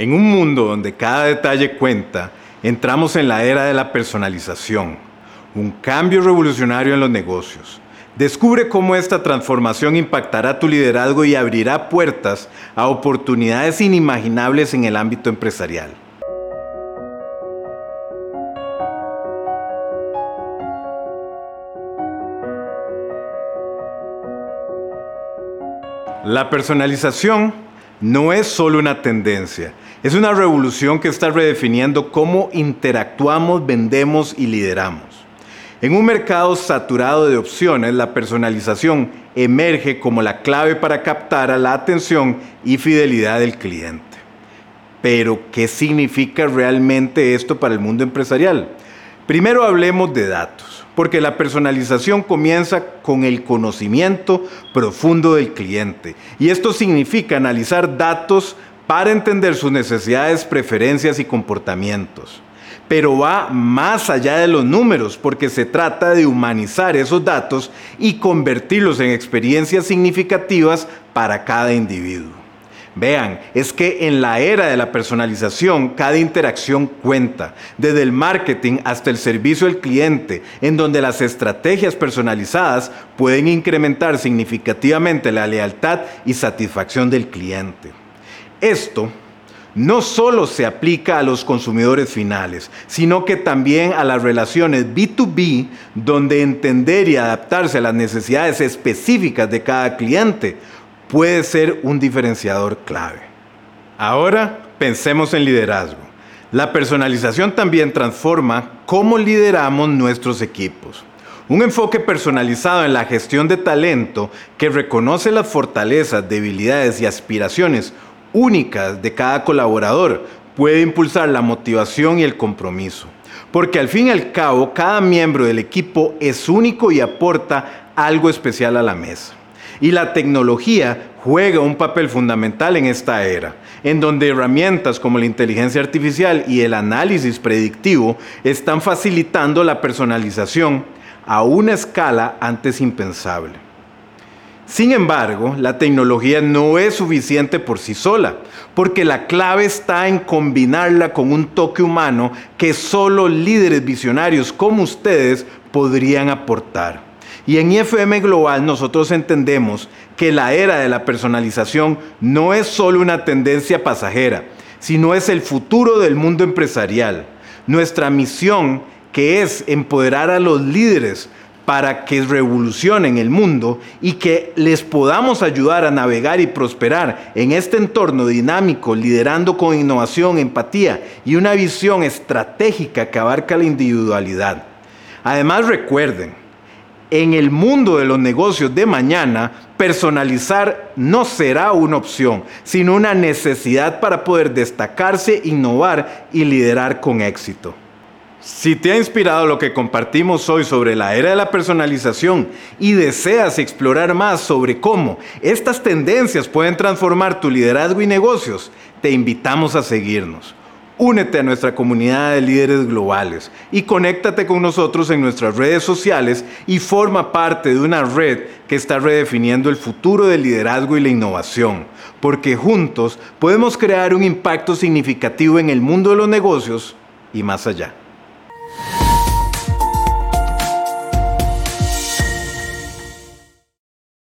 En un mundo donde cada detalle cuenta, entramos en la era de la personalización, un cambio revolucionario en los negocios. Descubre cómo esta transformación impactará tu liderazgo y abrirá puertas a oportunidades inimaginables en el ámbito empresarial. La personalización no es solo una tendencia, es una revolución que está redefiniendo cómo interactuamos, vendemos y lideramos. En un mercado saturado de opciones, la personalización emerge como la clave para captar a la atención y fidelidad del cliente. Pero, ¿qué significa realmente esto para el mundo empresarial? Primero hablemos de datos, porque la personalización comienza con el conocimiento profundo del cliente. Y esto significa analizar datos para entender sus necesidades, preferencias y comportamientos. Pero va más allá de los números porque se trata de humanizar esos datos y convertirlos en experiencias significativas para cada individuo. Vean, es que en la era de la personalización, cada interacción cuenta, desde el marketing hasta el servicio al cliente, en donde las estrategias personalizadas pueden incrementar significativamente la lealtad y satisfacción del cliente. Esto no solo se aplica a los consumidores finales, sino que también a las relaciones B2B, donde entender y adaptarse a las necesidades específicas de cada cliente puede ser un diferenciador clave. Ahora pensemos en liderazgo. La personalización también transforma cómo lideramos nuestros equipos. Un enfoque personalizado en la gestión de talento que reconoce las fortalezas, debilidades y aspiraciones únicas de cada colaborador puede impulsar la motivación y el compromiso. Porque al fin y al cabo, cada miembro del equipo es único y aporta algo especial a la mesa. Y la tecnología juega un papel fundamental en esta era, en donde herramientas como la inteligencia artificial y el análisis predictivo están facilitando la personalización a una escala antes impensable. Sin embargo, la tecnología no es suficiente por sí sola, porque la clave está en combinarla con un toque humano que solo líderes visionarios como ustedes podrían aportar. Y en IFM Global nosotros entendemos que la era de la personalización no es solo una tendencia pasajera, sino es el futuro del mundo empresarial. Nuestra misión, que es empoderar a los líderes para que revolucionen el mundo y que les podamos ayudar a navegar y prosperar en este entorno dinámico, liderando con innovación, empatía y una visión estratégica que abarca la individualidad. Además recuerden, en el mundo de los negocios de mañana, personalizar no será una opción, sino una necesidad para poder destacarse, innovar y liderar con éxito. Si te ha inspirado lo que compartimos hoy sobre la era de la personalización y deseas explorar más sobre cómo estas tendencias pueden transformar tu liderazgo y negocios, te invitamos a seguirnos. Únete a nuestra comunidad de líderes globales y conéctate con nosotros en nuestras redes sociales y forma parte de una red que está redefiniendo el futuro del liderazgo y la innovación, porque juntos podemos crear un impacto significativo en el mundo de los negocios y más allá.